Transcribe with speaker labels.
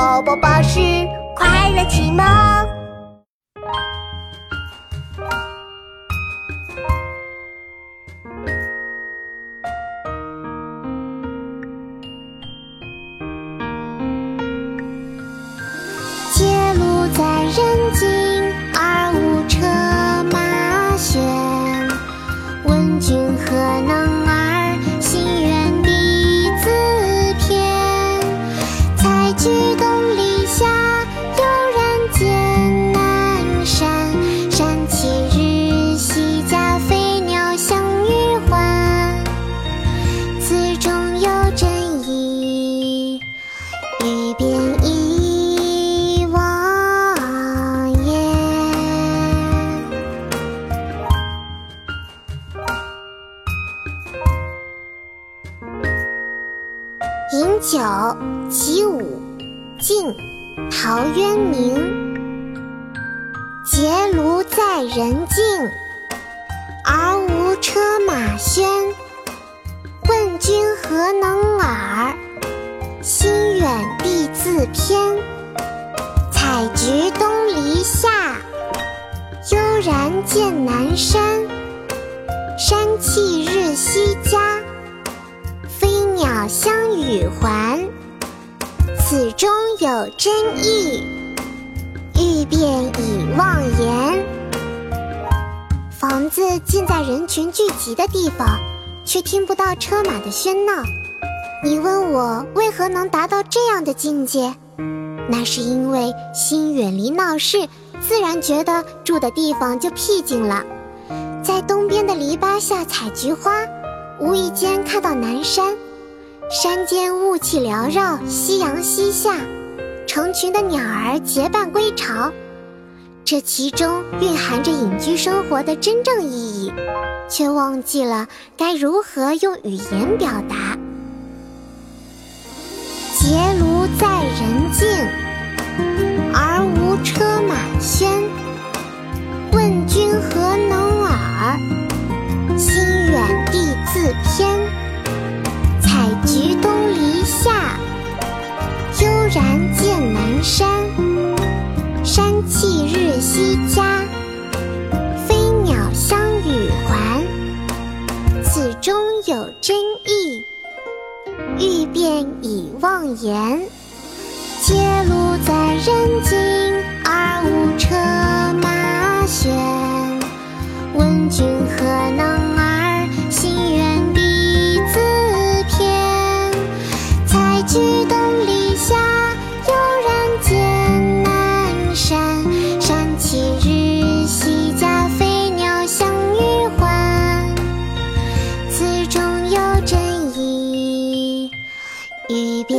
Speaker 1: 宝宝巴士快乐启蒙。
Speaker 2: 街路在人语边忆忘言。饮酒起舞，晋，陶渊明。结庐在人境，而无车马喧。问君何能尔？心远自偏。采菊东篱下，悠然见南山。山气日夕佳，飞鸟相与还。此中有真意，欲辨已忘言。房子建在人群聚集的地方，却听不到车马的喧闹。你问我为何能达到这样的境界？那是因为心远离闹市，自然觉得住的地方就僻静了。在东边的篱笆下采菊花，无意间看到南山，山间雾气缭绕，夕阳西下，成群的鸟儿结伴归巢。这其中蕴含着隐居生活的真正意义，却忘记了该如何用语言表达。在人境，而无车马喧。问君何能尔？心远地自偏。采菊东篱下，悠然见南山。山气日夕佳，飞鸟相与还。此中有真意，欲辨已忘言。结庐在人境，而无车马喧。问君何能尔？心远地自偏。采菊东篱下，悠然见南山。山气日夕佳，飞鸟相与还。此中有真意，欲辨